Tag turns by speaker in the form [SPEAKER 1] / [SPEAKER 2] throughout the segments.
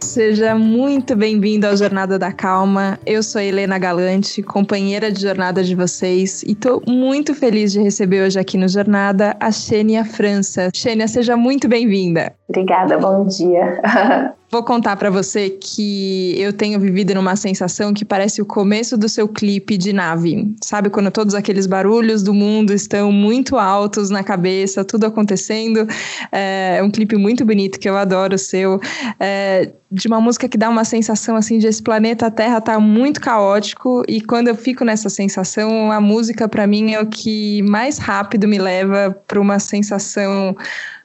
[SPEAKER 1] seja muito bem-vindo ao Jornada da Calma. Eu sou Helena Galante, companheira de jornada de vocês, e estou muito feliz de receber hoje aqui no Jornada a Xênia França. Xênia, seja muito bem-vinda.
[SPEAKER 2] Obrigada, bom dia.
[SPEAKER 1] Vou contar para você que eu tenho vivido numa sensação que parece o começo do seu clipe de nave. Sabe quando todos aqueles barulhos do mundo estão muito altos na cabeça, tudo acontecendo? É um clipe muito bonito que eu adoro o seu. É, de uma música que dá uma sensação assim de esse planeta Terra tá muito caótico e quando eu fico nessa sensação, a música para mim é o que mais rápido me leva para uma sensação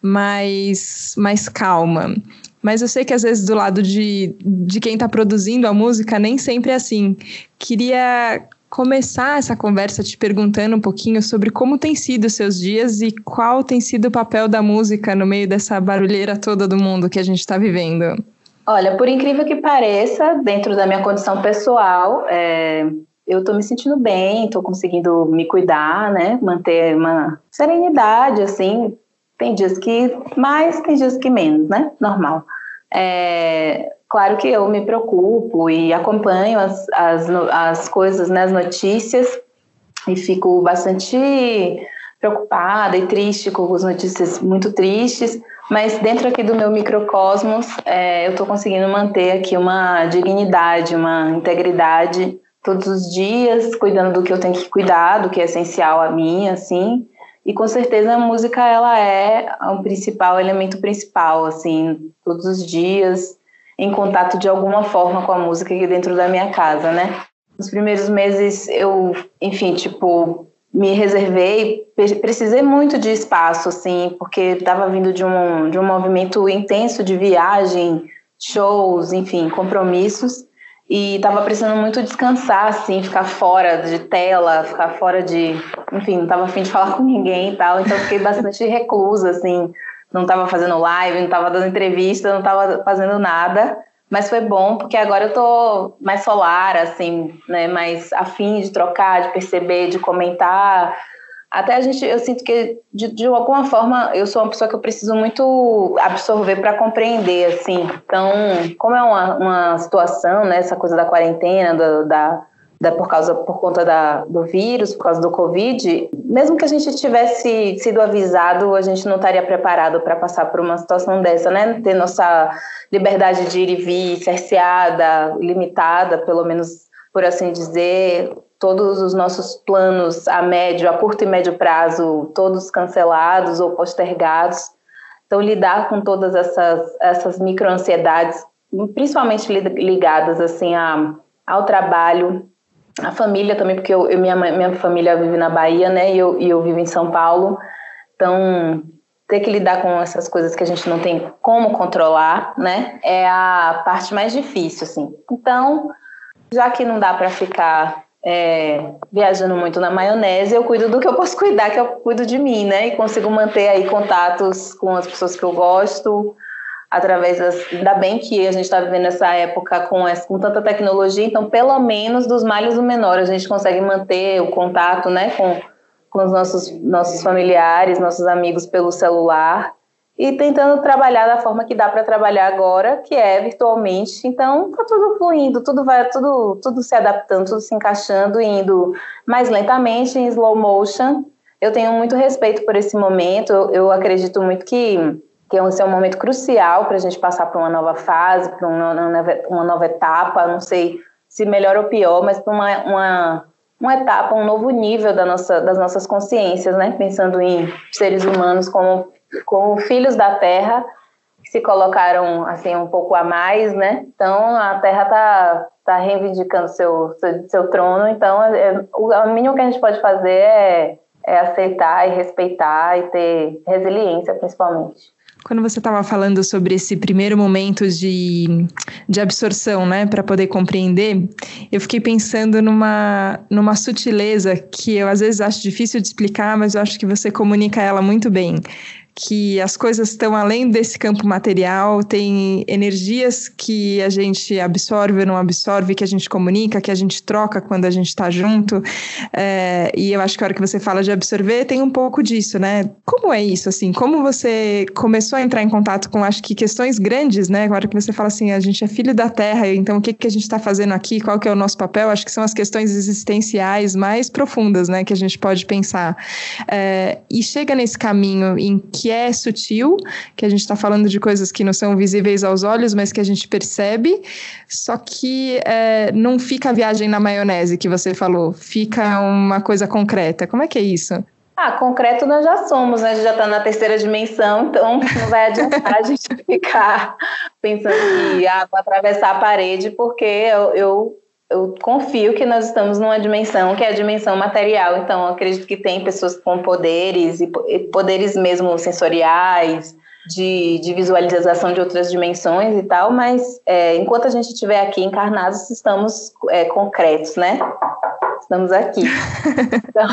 [SPEAKER 1] mais mais calma. Mas eu sei que às vezes do lado de, de quem está produzindo a música nem sempre é assim. Queria começar essa conversa te perguntando um pouquinho sobre como tem sido os seus dias e qual tem sido o papel da música no meio dessa barulheira toda do mundo que a gente está vivendo.
[SPEAKER 2] Olha, por incrível que pareça, dentro da minha condição pessoal, é, eu estou me sentindo bem, estou conseguindo me cuidar, né? Manter uma serenidade, assim. Tem dias que mais, tem dias que menos, né? Normal. É, claro que eu me preocupo e acompanho as, as, as coisas, né, as notícias, e fico bastante preocupada e triste com as notícias muito tristes, mas dentro aqui do meu microcosmos, é, eu estou conseguindo manter aqui uma dignidade, uma integridade todos os dias, cuidando do que eu tenho que cuidar, do que é essencial a mim, assim, e com certeza a música ela é o principal elemento principal, assim, todos os dias em contato de alguma forma com a música aqui dentro da minha casa, né? Nos primeiros meses eu, enfim, tipo, me reservei, precisei muito de espaço, assim, porque estava vindo de um, de um movimento intenso de viagem, shows, enfim, compromissos e estava precisando muito descansar, assim, ficar fora de tela, ficar fora de, enfim, não estava afim de falar com ninguém e tal, então fiquei bastante reclusa, assim, não estava fazendo live, não estava dando entrevista, não estava fazendo nada, mas foi bom porque agora eu tô mais solar, assim, né, mais afim de trocar, de perceber, de comentar, até a gente, eu sinto que de, de alguma forma eu sou uma pessoa que eu preciso muito absorver para compreender, assim. Então, como é uma, uma situação, né, essa coisa da quarentena, da, da, por causa por conta da, do vírus, por causa do Covid, mesmo que a gente tivesse sido avisado, a gente não estaria preparado para passar por uma situação dessa, né? Ter nossa liberdade de ir e vir cerceada, limitada, pelo menos por assim dizer, todos os nossos planos a médio, a curto e médio prazo, todos cancelados ou postergados. Então, lidar com todas essas, essas microansiedades, principalmente ligadas assim a, ao trabalho, à família também, porque eu, eu, minha, minha família vive na Bahia, né, e eu, e eu vivo em São Paulo. Então, ter que lidar com essas coisas que a gente não tem como controlar, né, é a parte mais difícil, assim. Então, já que não dá para ficar é, viajando muito na maionese, eu cuido do que eu posso cuidar, que eu cuido de mim, né? E consigo manter aí contatos com as pessoas que eu gosto, através das. Ainda bem que a gente está vivendo essa época com, essa, com tanta tecnologia, então, pelo menos dos males o menor, a gente consegue manter o contato, né, com, com os nossos, nossos familiares, nossos amigos pelo celular e tentando trabalhar da forma que dá para trabalhar agora, que é virtualmente. Então, tá tudo fluindo, tudo vai, tudo, tudo se adaptando, tudo se encaixando, indo mais lentamente em slow motion. Eu tenho muito respeito por esse momento. Eu, eu acredito muito que que esse é um momento crucial para a gente passar para uma nova fase, para uma, uma, nova etapa. Não sei se melhor ou pior, mas para uma, uma uma etapa, um novo nível da nossa, das nossas consciências, né? Pensando em seres humanos como com filhos da Terra que se colocaram assim um pouco a mais, né? Então a Terra está tá reivindicando seu, seu, seu trono. Então é, o, o mínimo que a gente pode fazer é, é aceitar e respeitar e ter resiliência, principalmente.
[SPEAKER 1] Quando você estava falando sobre esse primeiro momento de, de absorção, né, para poder compreender, eu fiquei pensando numa, numa sutileza que eu às vezes acho difícil de explicar, mas eu acho que você comunica ela muito bem que as coisas estão além desse campo material, tem energias que a gente absorve ou não absorve, que a gente comunica, que a gente troca quando a gente está junto. É, e eu acho que a hora que você fala de absorver, tem um pouco disso, né? Como é isso, assim? Como você começou a entrar em contato com, acho que, questões grandes, né? Agora que você fala assim, a gente é filho da Terra, então o que, que a gente está fazendo aqui? Qual que é o nosso papel? Acho que são as questões existenciais mais profundas, né? Que a gente pode pensar. É, e chega nesse caminho em que é sutil, que a gente está falando de coisas que não são visíveis aos olhos, mas que a gente percebe, só que é, não fica a viagem na maionese que você falou, fica uma coisa concreta. Como é que é isso?
[SPEAKER 2] Ah, concreto nós já somos, né? A gente já está na terceira dimensão, então não vai adiantar a gente ficar pensando que ah, vou atravessar a parede, porque eu, eu eu confio que nós estamos numa dimensão que é a dimensão material. Então, acredito que tem pessoas com poderes e poderes mesmo sensoriais, de, de visualização de outras dimensões e tal, mas é, enquanto a gente estiver aqui encarnados, estamos é, concretos, né? Estamos aqui. Então,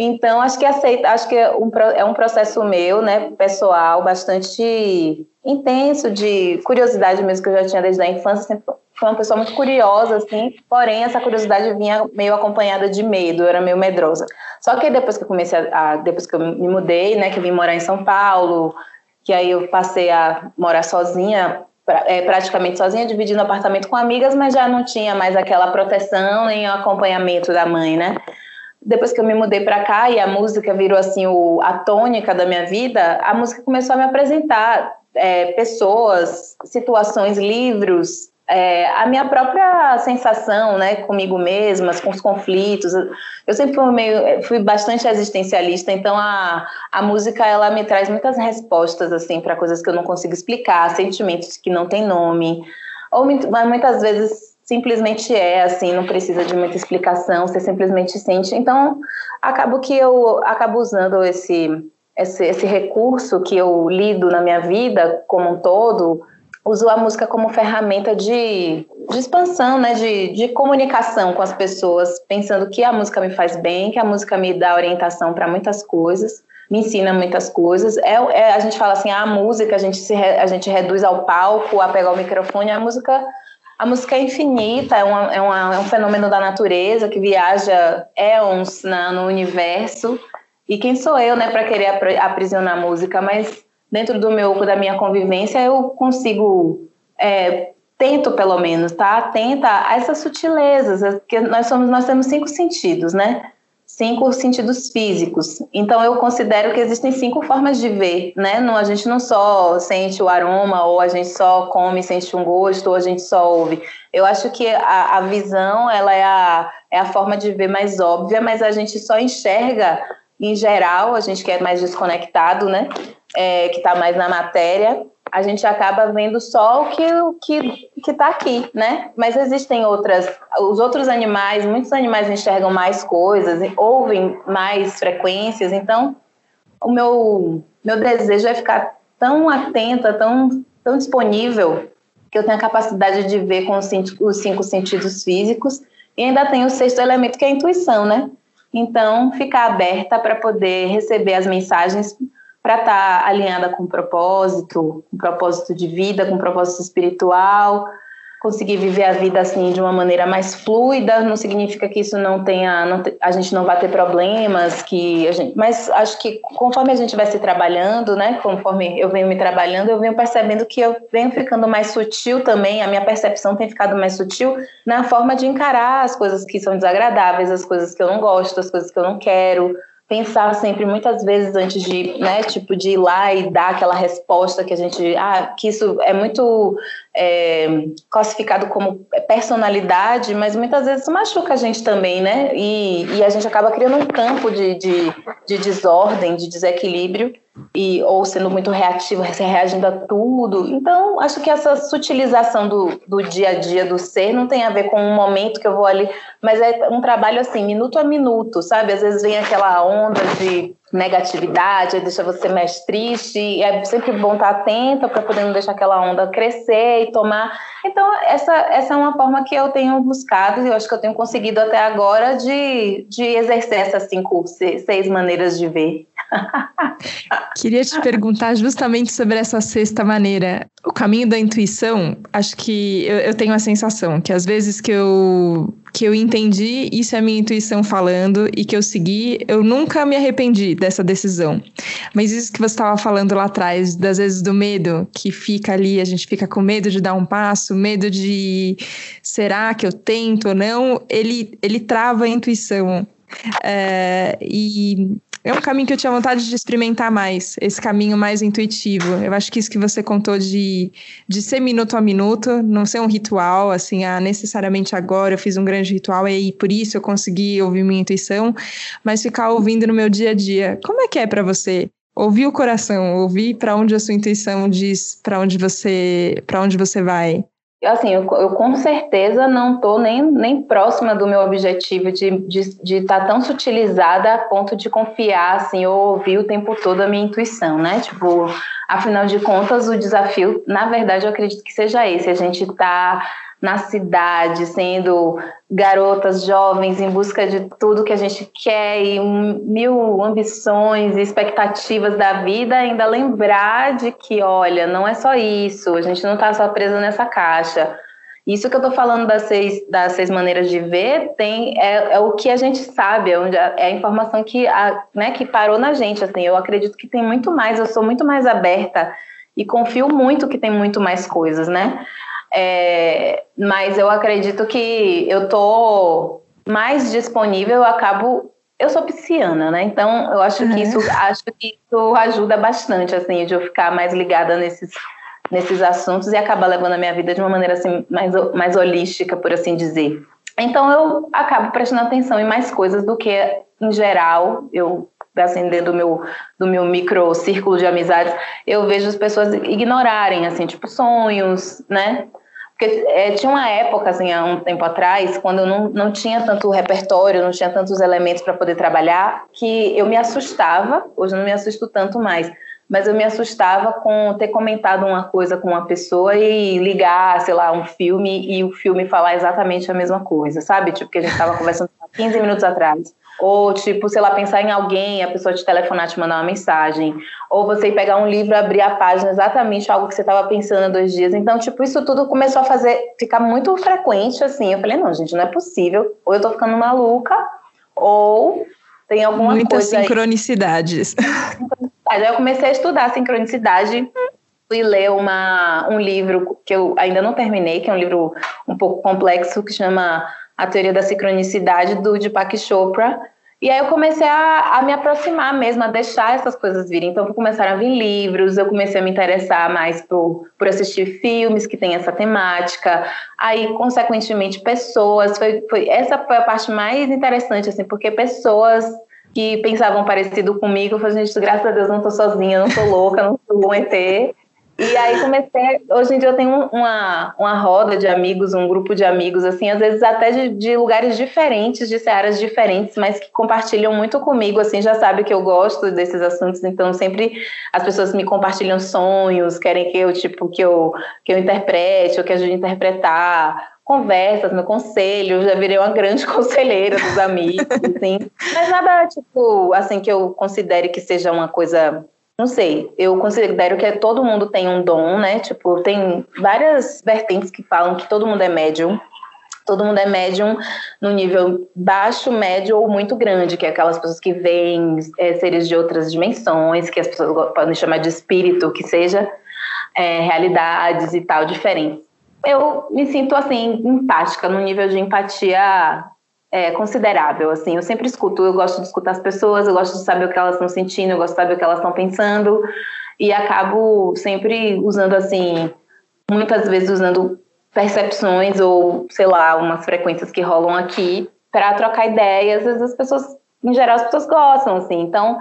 [SPEAKER 2] então acho que aceita, acho que é um, é um processo meu, né, pessoal, bastante intenso de curiosidade mesmo que eu já tinha desde a infância, sempre foi uma pessoa muito curiosa, assim, porém essa curiosidade vinha meio acompanhada de medo, eu era meio medrosa. Só que depois que eu comecei a, a, depois que eu me mudei, né, que eu vim morar em São Paulo, que aí eu passei a morar sozinha, pra, é, praticamente sozinha, dividindo apartamento com amigas, mas já não tinha mais aquela proteção nem o acompanhamento da mãe, né? Depois que eu me mudei para cá e a música virou assim o, a tônica da minha vida, a música começou a me apresentar é, pessoas, situações, livros, é, a minha própria sensação, né, comigo mesma, com os conflitos. Eu sempre fui meio, fui bastante existencialista, então a, a música ela me traz muitas respostas assim para coisas que eu não consigo explicar, sentimentos que não têm nome, ou muitas vezes simplesmente é assim, não precisa de muita explicação, você simplesmente sente. Então, acabo que eu acabo usando esse esse, esse recurso que eu lido na minha vida como um todo uso a música como ferramenta de, de expansão, né, de, de comunicação com as pessoas, pensando que a música me faz bem, que a música me dá orientação para muitas coisas, me ensina muitas coisas. É, é, a gente fala assim, a música a gente, se a gente reduz ao palco, a pegar o microfone, a música a música é infinita, é, uma, é, uma, é um fenômeno da natureza que viaja éons na, no universo. E quem sou eu, né, para querer aprisionar a música? Mas dentro do meu da minha convivência eu consigo é, tento pelo menos tá? Atenta a essas sutilezas porque nós somos nós temos cinco sentidos né? Cinco sentidos físicos. Então eu considero que existem cinco formas de ver né? Não a gente não só sente o aroma ou a gente só come sente um gosto ou a gente só ouve. Eu acho que a, a visão ela é a, é a forma de ver mais óbvia mas a gente só enxerga em geral a gente que é mais desconectado né é, que está mais na matéria, a gente acaba vendo só o que que que está aqui, né? Mas existem outras, os outros animais, muitos animais enxergam mais coisas, ouvem mais frequências. Então, o meu meu desejo é ficar tão atenta, tão tão disponível que eu tenho a capacidade de ver com os cinco sentidos físicos e ainda tem o sexto elemento que é a intuição, né? Então, ficar aberta para poder receber as mensagens para estar tá alinhada com propósito, com propósito de vida, com propósito espiritual, conseguir viver a vida assim de uma maneira mais fluida, não significa que isso não tenha, não te, a gente não vai ter problemas, que a gente, mas acho que conforme a gente vai se trabalhando, né, conforme eu venho me trabalhando, eu venho percebendo que eu venho ficando mais sutil também, a minha percepção tem ficado mais sutil na forma de encarar as coisas que são desagradáveis, as coisas que eu não gosto, as coisas que eu não quero, pensar sempre muitas vezes antes de, né, tipo, de ir lá e dar aquela resposta que a gente, ah, que isso é muito é, classificado como personalidade, mas muitas vezes machuca a gente também, né? E, e a gente acaba criando um campo de, de, de desordem, de desequilíbrio e ou sendo muito reativo, reagindo a tudo. Então, acho que essa sutilização do, do dia a dia do ser não tem a ver com um momento que eu vou ali, mas é um trabalho assim, minuto a minuto, sabe? Às vezes vem aquela onda de negatividade, deixa você mais triste, é sempre bom estar atenta para poder não deixar aquela onda crescer e tomar. Então, essa, essa é uma forma que eu tenho buscado e eu acho que eu tenho conseguido até agora de, de exercer essas cinco, seis maneiras de ver.
[SPEAKER 1] Queria te perguntar justamente sobre essa sexta maneira. O caminho da intuição, acho que eu, eu, tenho a sensação que às vezes que eu, que eu entendi, isso é a minha intuição falando, e que eu segui, eu nunca me arrependi dessa decisão. Mas isso que você estava falando lá atrás, das vezes do medo, que fica ali, a gente fica com medo de dar um passo, medo de será que eu tento ou não, ele, ele trava a intuição. É, e é um caminho que eu tinha vontade de experimentar mais, esse caminho mais intuitivo. Eu acho que isso que você contou de, de ser minuto a minuto, não ser um ritual, assim, ah, necessariamente agora eu fiz um grande ritual e por isso eu consegui ouvir minha intuição, mas ficar ouvindo no meu dia a dia. Como é que é para você? Ouvir o coração, ouvir para onde a sua intuição diz, para onde você, para onde você vai
[SPEAKER 2] assim, eu, eu, com certeza não estou nem, nem próxima do meu objetivo de estar de, de tá tão sutilizada a ponto de confiar, assim, ou ouvir o tempo todo a minha intuição, né? Tipo, afinal de contas, o desafio, na verdade, eu acredito que seja esse, a gente está na cidade, sendo garotas jovens em busca de tudo que a gente quer e mil ambições e expectativas da vida, ainda lembrar de que, olha, não é só isso, a gente não está só presa nessa caixa. Isso que eu estou falando das seis, das seis maneiras de ver tem é, é o que a gente sabe, é, a, é a informação que, a, né, que parou na gente. Assim, eu acredito que tem muito mais, eu sou muito mais aberta e confio muito que tem muito mais coisas, né? É, mas eu acredito que eu tô mais disponível, eu acabo. Eu sou pisciana, né? Então eu acho que uhum. isso acho que isso ajuda bastante, assim, de eu ficar mais ligada nesses, nesses assuntos e acabar levando a minha vida de uma maneira assim, mais, mais holística, por assim dizer. Então eu acabo prestando atenção em mais coisas do que em geral eu assim, dentro do meu, do meu micro círculo de amizades, eu vejo as pessoas ignorarem, assim, tipo, sonhos, né? Porque é, tinha uma época, assim, há um tempo atrás, quando eu não, não tinha tanto repertório, não tinha tantos elementos para poder trabalhar, que eu me assustava, hoje eu não me assusto tanto mais, mas eu me assustava com ter comentado uma coisa com uma pessoa e ligar, sei lá, um filme e o filme falar exatamente a mesma coisa, sabe? Tipo, que a gente estava conversando há 15 minutos atrás. Ou, tipo, sei lá, pensar em alguém, a pessoa te telefonar, te mandar uma mensagem. Ou você pegar um livro, abrir a página, exatamente algo que você estava pensando há dois dias. Então, tipo, isso tudo começou a fazer, ficar muito frequente, assim. Eu falei, não, gente, não é possível. Ou eu tô ficando maluca, ou tem alguma
[SPEAKER 1] Muitas
[SPEAKER 2] coisa.
[SPEAKER 1] Muitas sincronicidades.
[SPEAKER 2] Aí eu comecei a estudar sincronicidade fui ler uma, um livro que eu ainda não terminei, que é um livro um pouco complexo, que chama A Teoria da Sincronicidade, do Deepak Chopra. E aí eu comecei a, a me aproximar mesmo, a deixar essas coisas virem. Então começaram a vir livros, eu comecei a me interessar mais por, por assistir filmes que têm essa temática. Aí, consequentemente, pessoas. Foi, foi, essa foi a parte mais interessante, assim, porque pessoas que pensavam parecido comigo, eu falei, gente, graças a Deus não tô sozinha, não tô louca, não sou um ET. E aí comecei, hoje em dia eu tenho uma, uma roda de amigos, um grupo de amigos, assim, às vezes até de, de lugares diferentes, de áreas diferentes, mas que compartilham muito comigo, assim, já sabe que eu gosto desses assuntos, então sempre as pessoas me compartilham sonhos, querem que eu, tipo, que eu, que eu interprete, ou que ajude a interpretar, conversas, meu conselho, já virei uma grande conselheira dos amigos, assim, mas nada, tipo, assim, que eu considere que seja uma coisa não sei, eu considero que todo mundo tem um dom, né? Tipo, tem várias vertentes que falam que todo mundo é médium. Todo mundo é médium no nível baixo, médio ou muito grande, que é aquelas pessoas que veem é, seres de outras dimensões, que as pessoas podem chamar de espírito, que seja é, realidades e tal diferentes. Eu me sinto assim empática, no nível de empatia é, considerável, assim, eu sempre escuto, eu gosto de escutar as pessoas, eu gosto de saber o que elas estão sentindo, eu gosto de saber o que elas estão pensando, e acabo sempre usando, assim, muitas vezes usando percepções ou, sei lá, umas frequências que rolam aqui para trocar ideias, às vezes as pessoas, em geral, as pessoas gostam, assim, então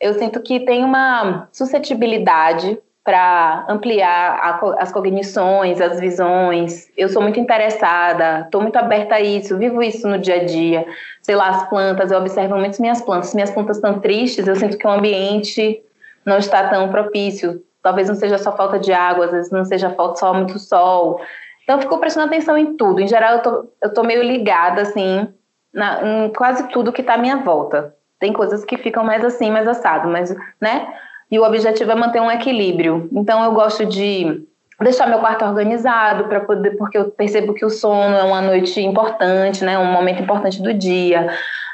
[SPEAKER 2] eu sinto que tem uma suscetibilidade para ampliar a, as cognições, as visões. Eu sou muito interessada, estou muito aberta a isso, vivo isso no dia a dia. Sei lá, as plantas, eu observo muito minhas plantas. Se minhas plantas estão tristes, eu sinto que o ambiente não está tão propício. Talvez não seja só falta de água, às vezes não seja falta só muito sol. Então, eu fico prestando atenção em tudo. Em geral, eu tô, tô meio ligada, assim, na, em quase tudo que está à minha volta. Tem coisas que ficam mais assim, mais assado, mas, né? E o objetivo é manter um equilíbrio. Então eu gosto de deixar meu quarto organizado para poder porque eu percebo que o sono é uma noite importante, né, um momento importante do dia.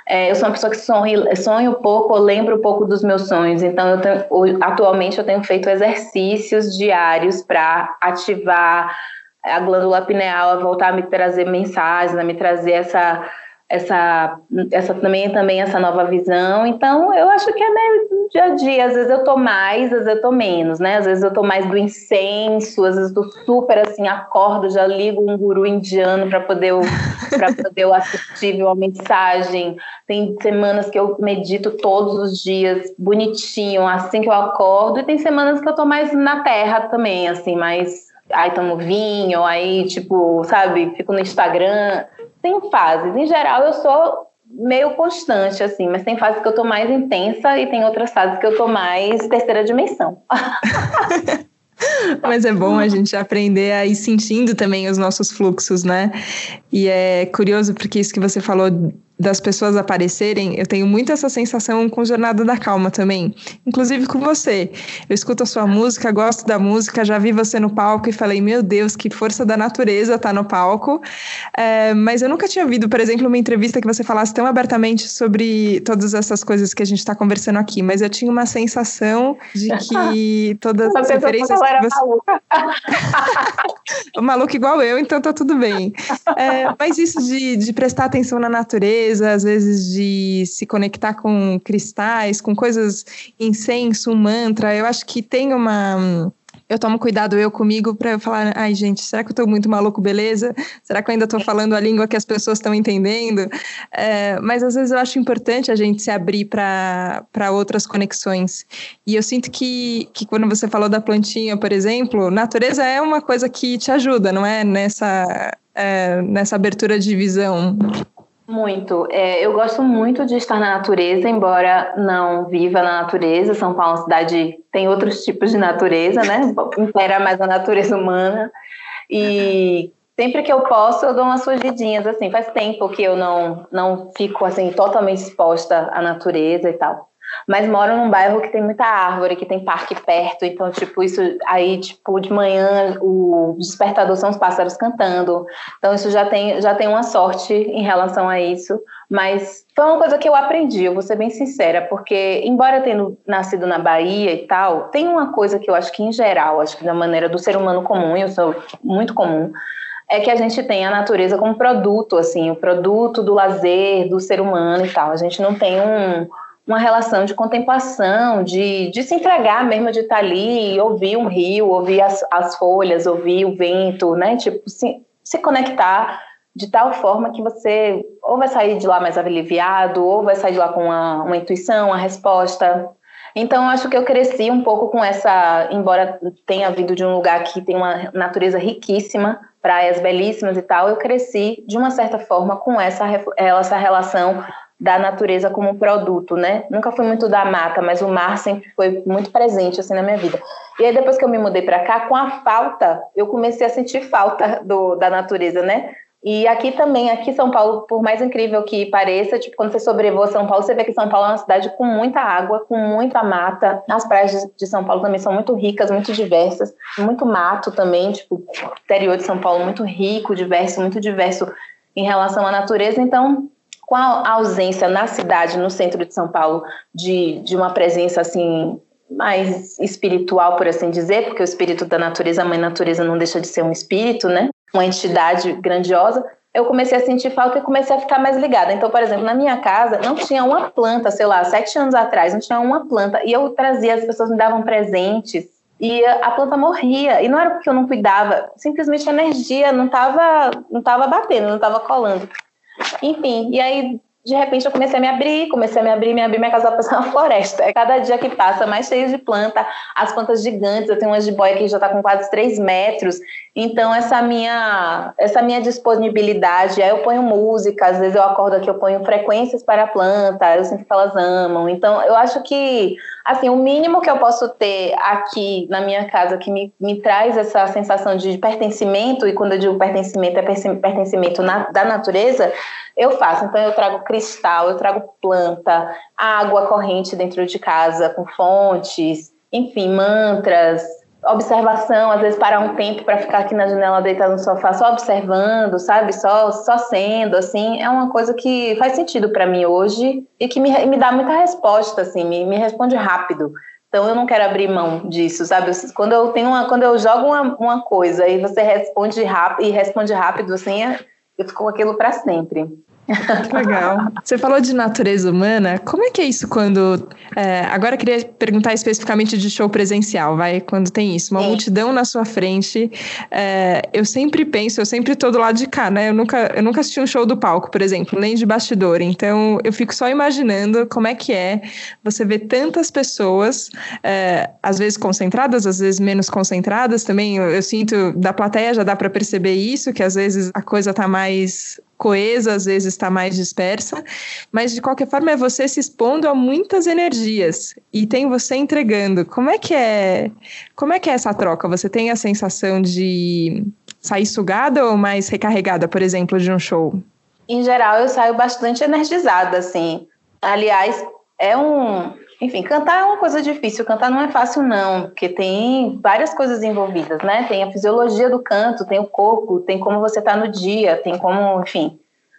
[SPEAKER 2] É, eu sou uma pessoa que sonha, sonho pouco, eu lembro pouco dos meus sonhos. Então eu tenho, atualmente eu tenho feito exercícios diários para ativar a glândula pineal, a voltar a me trazer mensagens, a me trazer essa essa, essa também, também essa nova visão. Então, eu acho que é meio dia a dia. Às vezes eu tô mais, às vezes eu tô menos, né? Às vezes eu tô mais do incenso, às vezes eu tô super assim, acordo, já ligo um guru indiano para poder para poder eu assistir uma mensagem. Tem semanas que eu medito todos os dias, bonitinho, assim que eu acordo, e tem semanas que eu tô mais na terra também, assim, mais aí tomo vinho, aí tipo, sabe, fico no Instagram tem fases. Em geral, eu sou meio constante, assim, mas tem fases que eu tô mais intensa e tem outras fases que eu tô mais terceira dimensão.
[SPEAKER 1] Mas é bom a gente aprender a ir sentindo também os nossos fluxos, né? E é curioso porque isso que você falou das pessoas aparecerem, eu tenho muito essa sensação com Jornada da Calma também, inclusive com você. Eu escuto a sua música, gosto da música, já vi você no palco e falei, meu Deus, que força da natureza tá no palco. É, mas eu nunca tinha ouvido, por exemplo, uma entrevista que você falasse tão abertamente sobre todas essas coisas que a gente está conversando aqui, mas eu tinha uma sensação de que todas as referências que você... maluca. maluco igual eu, então tá tudo bem. É, mas isso de, de prestar atenção na natureza natureza, às vezes de se conectar com cristais, com coisas, incenso, mantra. Eu acho que tem uma eu tomo cuidado eu comigo para falar, ai gente, será que eu estou muito maluco, beleza? Será que eu ainda estou falando a língua que as pessoas estão entendendo? É, mas às vezes eu acho importante a gente se abrir para outras conexões. E eu sinto que, que quando você falou da plantinha, por exemplo, natureza é uma coisa que te ajuda, não é? Nessa, é, nessa abertura de visão.
[SPEAKER 2] Muito. É, eu gosto muito de estar na natureza, embora não viva na natureza. São Paulo é uma cidade tem outros tipos de natureza, né? Impera mais a natureza humana. E sempre que eu posso, eu dou umas fugidinhas, assim. Faz tempo que eu não, não fico, assim, totalmente exposta à natureza e tal mas moro num bairro que tem muita árvore, que tem parque perto, então, tipo, isso aí, tipo, de manhã o despertador são os pássaros cantando, então isso já tem, já tem uma sorte em relação a isso, mas foi uma coisa que eu aprendi, eu vou ser bem sincera, porque, embora tendo nascido na Bahia e tal, tem uma coisa que eu acho que, em geral, acho que da maneira do ser humano comum, eu sou muito comum, é que a gente tem a natureza como produto, assim, o produto do lazer, do ser humano e tal. A gente não tem um, uma relação de contemplação, de, de se entregar mesmo, de estar ali, ouvir um rio, ouvir as, as folhas, ouvir o vento, né? Tipo, se, se conectar de tal forma que você ou vai sair de lá mais aliviado, ou vai sair de lá com uma, uma intuição, uma resposta. Então, acho que eu cresci um pouco com essa, embora tenha vindo de um lugar que tem uma natureza riquíssima, praias belíssimas e tal, eu cresci de uma certa forma com essa, essa relação da natureza como produto, né? Nunca fui muito da mata, mas o mar sempre foi muito presente assim na minha vida. E aí depois que eu me mudei para cá, com a falta, eu comecei a sentir falta do, da natureza, né? E aqui também, aqui São Paulo, por mais incrível que pareça, tipo, quando você sobrevoa São Paulo, você vê que São Paulo é uma cidade com muita água, com muita mata. As praias de São Paulo também são muito ricas, muito diversas, muito mato também, tipo, o interior de São Paulo muito rico, diverso, muito diverso em relação à natureza. Então, com a ausência na cidade, no centro de São Paulo, de, de uma presença assim mais espiritual, por assim dizer, porque o espírito da natureza, a mãe natureza não deixa de ser um espírito, né? Uma entidade grandiosa. Eu comecei a sentir falta e comecei a ficar mais ligada. Então, por exemplo, na minha casa não tinha uma planta, sei lá, sete anos atrás, não tinha uma planta. E eu trazia, as pessoas me davam presentes e a planta morria. E não era porque eu não cuidava, simplesmente a energia não estava não tava batendo, não estava colando. Enfim, e aí de repente eu comecei a me abrir, comecei a me abrir, me abrir, minha casa parece uma floresta. Cada dia que passa mais cheio de planta, as plantas gigantes, eu tenho uma jiboia que já está com quase 3 metros. Então, essa minha, essa minha disponibilidade, aí eu ponho música, às vezes eu acordo aqui, eu ponho frequências para a planta, eu sinto que elas amam. Então, eu acho que, assim, o mínimo que eu posso ter aqui na minha casa que me, me traz essa sensação de pertencimento, e quando eu digo pertencimento, é pertencimento na, da natureza, eu faço. Então, eu trago cristal, eu trago planta, água corrente dentro de casa, com fontes, enfim, mantras, observação, às vezes parar um tempo para ficar aqui na janela deitado no sofá só observando, sabe? Só, só sendo, assim, é uma coisa que faz sentido para mim hoje e que me, me dá muita resposta, assim, me, me responde rápido. Então eu não quero abrir mão disso, sabe? Quando eu tenho uma, quando eu jogo uma, uma coisa e você responde rápido e responde rápido, assim, eu fico com aquilo para sempre.
[SPEAKER 1] Legal. Você falou de natureza humana. Como é que é isso quando. É, agora eu queria perguntar especificamente de show presencial, vai? Quando tem isso, uma multidão na sua frente. É, eu sempre penso, eu sempre tô do lado de cá, né? Eu nunca, eu nunca assisti um show do palco, por exemplo, nem de bastidor. Então eu fico só imaginando como é que é você ver tantas pessoas, é, às vezes concentradas, às vezes menos concentradas também. Eu, eu sinto da plateia já dá para perceber isso, que às vezes a coisa tá mais coesa, às vezes está mais dispersa, mas de qualquer forma é você se expondo a muitas energias e tem você entregando. Como é que é? Como é que é essa troca? Você tem a sensação de sair sugada ou mais recarregada, por exemplo, de um show?
[SPEAKER 2] Em geral, eu saio bastante energizada, assim. Aliás, é um enfim, cantar é uma coisa difícil, cantar não é fácil, não, porque tem várias coisas envolvidas, né? Tem a fisiologia do canto, tem o corpo, tem como você está no dia, tem como, enfim,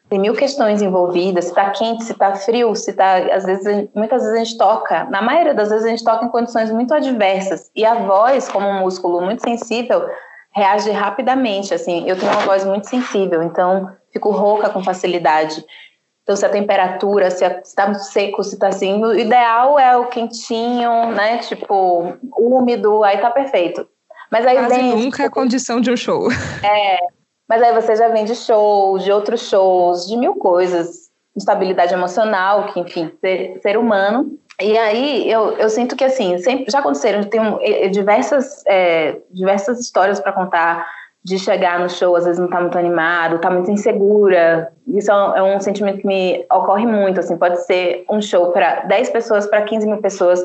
[SPEAKER 2] tem mil questões envolvidas, se está quente, se está frio, se está. Às vezes, muitas vezes a gente toca, na maioria das vezes a gente toca em condições muito adversas. E a voz, como um músculo muito sensível, reage rapidamente. Assim, eu tenho uma voz muito sensível, então fico rouca com facilidade. Então, se a temperatura, se está seco, se está assim. O ideal é o quentinho, né? Tipo, úmido, aí tá perfeito.
[SPEAKER 1] Mas aí Quase. Nunca é a condição de um show.
[SPEAKER 2] É. Mas aí você já vem de shows, de outros shows, de mil coisas. Instabilidade emocional, que, enfim, ser, ser humano. E aí eu, eu sinto que, assim, sempre, já aconteceram, tem um, diversas, é, diversas histórias para contar de chegar no show, às vezes não tá muito animado, tá muito insegura. Isso é um, é sentimento que me ocorre muito, assim, pode ser um show para 10 pessoas, para 15 mil pessoas.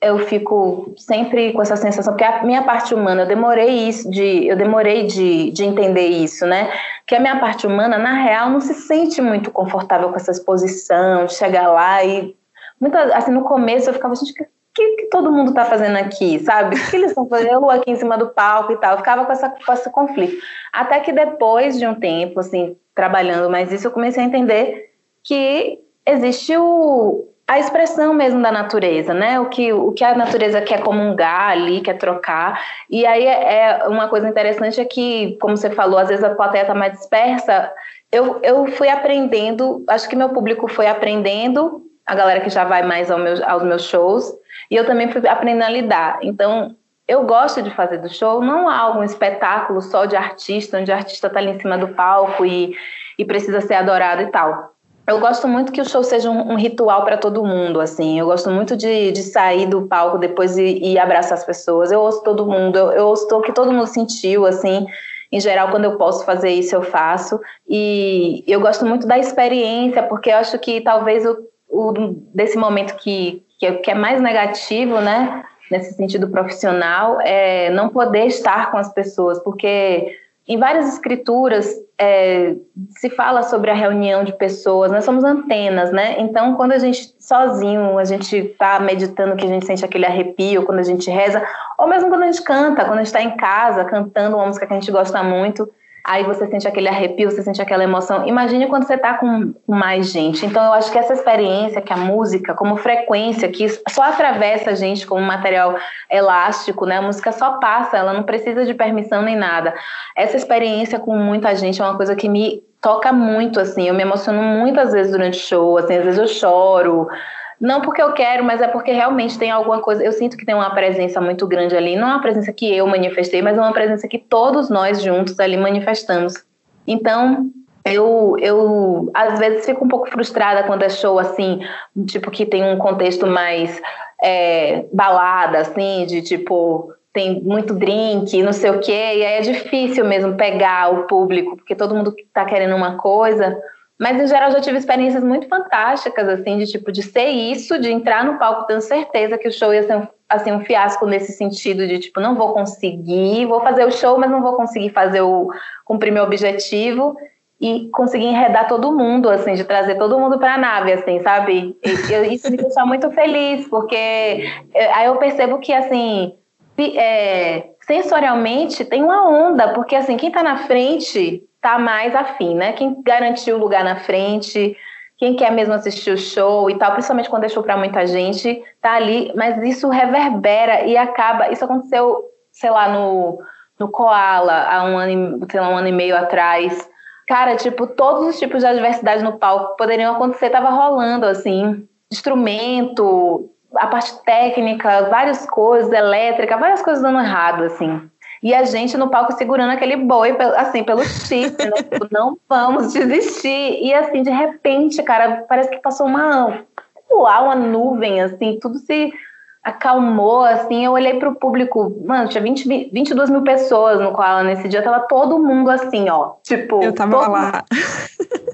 [SPEAKER 2] Eu fico sempre com essa sensação, porque a minha parte humana, eu demorei isso de, eu demorei de, de entender isso, né? Que a minha parte humana, na real, não se sente muito confortável com essa exposição, de chegar lá e muitas, assim, no começo eu ficava, gente, que, que todo mundo está fazendo aqui, sabe? O que eles estão fazendo aqui em cima do palco e tal? Eu ficava com, essa, com esse conflito. Até que depois de um tempo, assim, trabalhando mais isso, eu comecei a entender que existe o, a expressão mesmo da natureza, né? O que, o que a natureza quer comungar ali, quer trocar. E aí é, é uma coisa interessante é que, como você falou, às vezes a plateia está mais dispersa. Eu, eu fui aprendendo, acho que meu público foi aprendendo, a galera que já vai mais ao meu, aos meus shows, e eu também fui aprendendo a lidar. Então, eu gosto de fazer do show não algo, um espetáculo só de artista, onde o artista está ali em cima do palco e, e precisa ser adorado e tal. Eu gosto muito que o show seja um, um ritual para todo mundo, assim. Eu gosto muito de, de sair do palco depois e, e abraçar as pessoas. Eu ouço todo mundo, eu, eu ouço o que todo mundo sentiu, assim. Em geral, quando eu posso fazer isso, eu faço. E eu gosto muito da experiência, porque eu acho que talvez o, o desse momento que, que é, mais negativo, né? Nesse sentido profissional, é não poder estar com as pessoas, porque em várias escrituras é, se fala sobre a reunião de pessoas, nós somos antenas, né? Então, quando a gente sozinho, a gente está meditando, que a gente sente aquele arrepio, quando a gente reza, ou mesmo quando a gente canta, quando a gente está em casa cantando uma música que a gente gosta muito, aí você sente aquele arrepio, você sente aquela emoção. Imagine quando você está com mais gente. Então, eu acho que essa experiência que a música, como frequência, que só atravessa a gente como material elástico, né? A música só passa, ela não precisa de permissão nem nada. Essa experiência com muita gente é uma coisa que me toca muito, assim. Eu me emociono muitas vezes durante o show, assim, às vezes eu choro. Não porque eu quero, mas é porque realmente tem alguma coisa. Eu sinto que tem uma presença muito grande ali. Não é uma presença que eu manifestei, mas é uma presença que todos nós juntos ali manifestamos. Então, Eu, eu às vezes fico um pouco frustrada quando é show assim, tipo que tem um contexto mais é, balada, assim, de tipo tem muito drink, não sei o quê, e aí é difícil mesmo pegar o público, porque todo mundo está querendo uma coisa. Mas, em geral, já tive experiências muito fantásticas, assim, de tipo, de ser isso, de entrar no palco tendo certeza que o show ia ser um, assim, um fiasco nesse sentido de, tipo, não vou conseguir, vou fazer o show, mas não vou conseguir fazer o, cumprir meu objetivo e conseguir enredar todo mundo, assim, de trazer todo mundo para a nave, assim, sabe? E, eu, isso me deixa muito feliz, porque é, aí eu percebo que, assim, é, sensorialmente tem uma onda, porque, assim, quem está na frente tá mais afim, né? Quem garantiu o lugar na frente, quem quer mesmo assistir o show e tal, principalmente quando é show para muita gente, tá ali, mas isso reverbera e acaba. Isso aconteceu, sei lá, no, no Koala, há um ano, sei lá, um ano e meio atrás. Cara, tipo, todos os tipos de adversidade no palco poderiam acontecer, tava rolando, assim, instrumento, a parte técnica, várias coisas, elétrica, várias coisas dando errado, assim. E a gente no palco segurando aquele boi, assim, pelo chifre, né? tipo, não vamos desistir. E assim, de repente, cara, parece que passou uma, uau, uma nuvem, assim, tudo se acalmou, assim, eu olhei pro público, mano, tinha 20, 22 mil pessoas no Koala nesse dia, tava todo mundo assim, ó, tipo...
[SPEAKER 1] Eu tava
[SPEAKER 2] todo,
[SPEAKER 1] lá.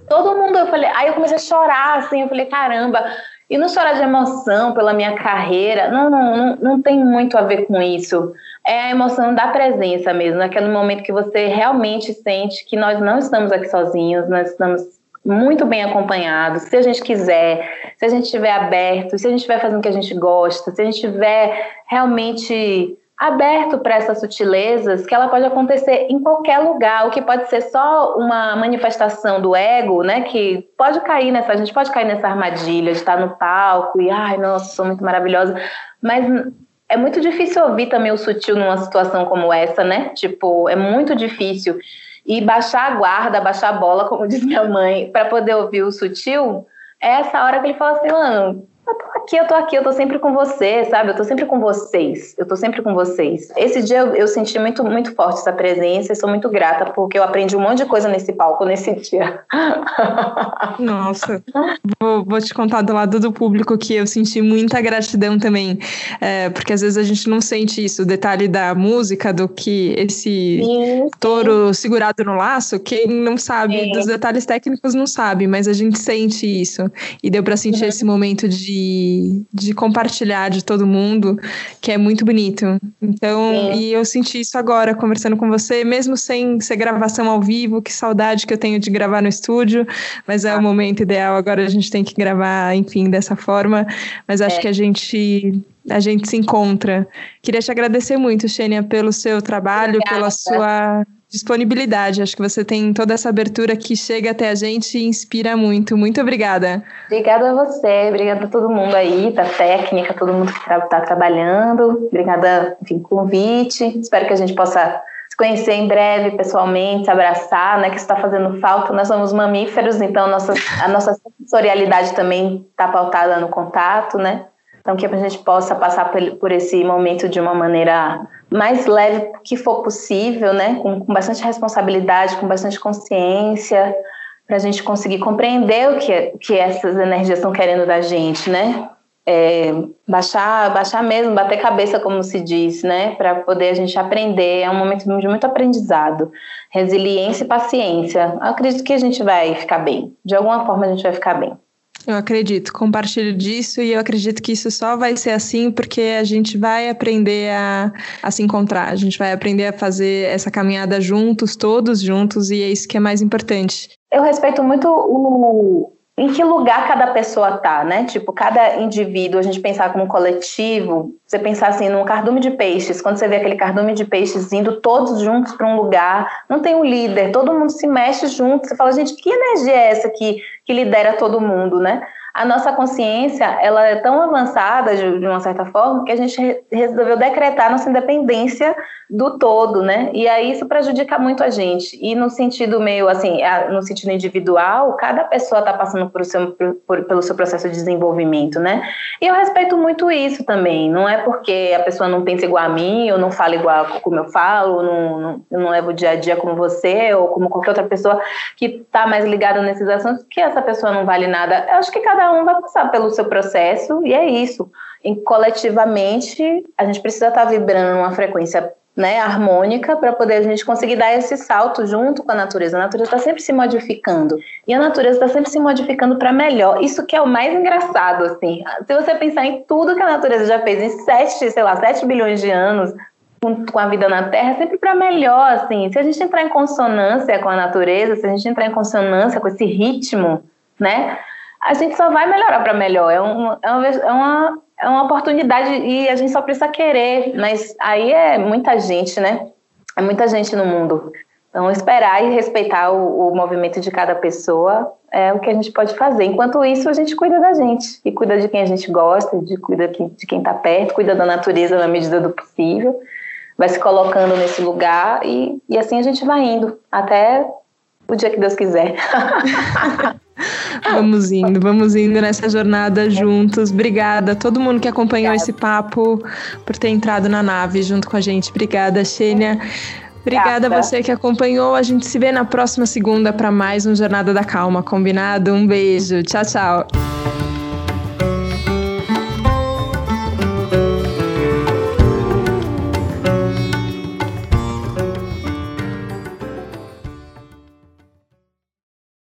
[SPEAKER 2] Todo mundo, eu falei, aí eu comecei a chorar, assim, eu falei, caramba, e não chorar de emoção pela minha carreira, não, não, não, não tem muito a ver com isso, é a emoção da presença mesmo, naquele momento que você realmente sente que nós não estamos aqui sozinhos, nós estamos muito bem acompanhados. Se a gente quiser, se a gente estiver aberto, se a gente estiver fazendo o que a gente gosta, se a gente estiver realmente aberto para essas sutilezas, que ela pode acontecer em qualquer lugar, o que pode ser só uma manifestação do ego, né? Que pode cair nessa, a gente pode cair nessa armadilha de estar no palco e ai, nossa, sou muito maravilhosa, mas é muito difícil ouvir também o sutil numa situação como essa, né? Tipo, é muito difícil. E baixar a guarda, baixar a bola, como diz minha mãe, para poder ouvir o sutil, é essa hora que ele fala assim, mano, eu aqui, eu tô aqui, eu tô sempre com você, sabe? Eu tô sempre com vocês, eu tô sempre com vocês. Esse dia eu, eu, senti muito, muito forte essa presença e sou muito grata porque eu aprendi um monte de coisa nesse palco nesse dia.
[SPEAKER 1] Nossa, vou, vou te contar do lado do público que eu senti muita gratidão também, é, porque às vezes a gente não sente isso, o detalhe da música, do que esse sim, touro segurado no laço, quem não sabe sim. dos detalhes técnicos não sabe, mas a gente sente isso. E deu para sentir uhum. esse momento de de, compartilhar de todo mundo, que é muito bonito. Então, Sim. e eu senti isso agora, conversando com você, mesmo sem ser gravação ao vivo, que saudade que eu tenho de gravar no estúdio, mas é ah. o momento ideal, agora a gente tem que gravar, enfim, dessa forma, mas acho é. que a gente a gente se encontra. Queria te agradecer muito, Xênia, pelo seu trabalho, Obrigada. pela sua disponibilidade. Acho que você tem toda essa abertura que chega até a gente e inspira muito. Muito obrigada.
[SPEAKER 2] Obrigada a você, obrigada a todo mundo aí, da técnica, todo mundo que está tra trabalhando. Obrigada, enfim, convite. Espero que a gente possa se conhecer em breve, pessoalmente, se abraçar, né? Que está fazendo falta. Nós somos mamíferos, então nossa, a nossa sensorialidade também está pautada no contato, né? Então, que a gente possa passar por esse momento de uma maneira mais leve que for possível, né? Com, com bastante responsabilidade, com bastante consciência, para a gente conseguir compreender o que, o que essas energias estão querendo da gente, né? É, baixar, baixar mesmo, bater cabeça, como se diz, né? Para poder a gente aprender. É um momento de muito aprendizado, resiliência e paciência. Eu acredito que a gente vai ficar bem. De alguma forma a gente vai ficar bem.
[SPEAKER 1] Eu acredito, compartilho disso e eu acredito que isso só vai ser assim porque a gente vai aprender a, a se encontrar, a gente vai aprender a fazer essa caminhada juntos, todos juntos, e é isso que é mais importante.
[SPEAKER 2] Eu respeito muito o, em que lugar cada pessoa tá, né? Tipo, cada indivíduo, a gente pensar como coletivo, você pensar assim num cardume de peixes, quando você vê aquele cardume de peixes indo todos juntos para um lugar, não tem um líder, todo mundo se mexe junto, você fala, gente, que energia é essa que, que lidera todo mundo, né? A nossa consciência ela é tão avançada de, uma certa forma que a gente re resolveu decretar nossa independência do todo, né? E aí isso prejudica muito a gente. E no sentido meio assim, no sentido individual, cada pessoa está passando por seu, por, pelo seu processo de desenvolvimento, né? E eu respeito muito isso também. Não é porque a pessoa não pensa igual a mim, ou não fala igual como eu falo, não, não, não levo o dia a dia como você, ou como qualquer outra pessoa que está mais ligada nesses assuntos, que essa pessoa não vale nada. Eu acho que cada um vai passar pelo seu processo, e é isso. E coletivamente, a gente precisa estar tá vibrando uma frequência né, harmônica para poder a gente conseguir dar esse salto junto com a natureza. A natureza está sempre se modificando e a natureza está sempre se modificando para melhor. Isso que é o mais engraçado, assim. Se você pensar em tudo que a natureza já fez em sete, sei lá, sete bilhões de anos com a vida na Terra, é sempre para melhor, assim. Se a gente entrar em consonância com a natureza, se a gente entrar em consonância com esse ritmo, né, a gente só vai melhorar para melhor. É, um, é, uma, é uma é uma oportunidade e a gente só precisa querer, mas aí é muita gente, né? É muita gente no mundo. Então, esperar e respeitar o, o, movimento de cada pessoa é o que a gente pode fazer. Enquanto isso, a gente cuida da gente e cuida de quem a gente gosta, de cuida de quem está perto, cuida da natureza na medida do possível, vai se colocando nesse lugar e, e assim a gente vai indo até o dia que Deus quiser.
[SPEAKER 1] Vamos indo, vamos indo nessa jornada juntos. Obrigada a todo mundo que acompanhou Obrigada. esse papo, por ter entrado na nave junto com a gente. Obrigada, Xênia. Obrigada a você que acompanhou. A gente se vê na próxima segunda para mais um Jornada da Calma, combinado? Um beijo. Tchau, tchau.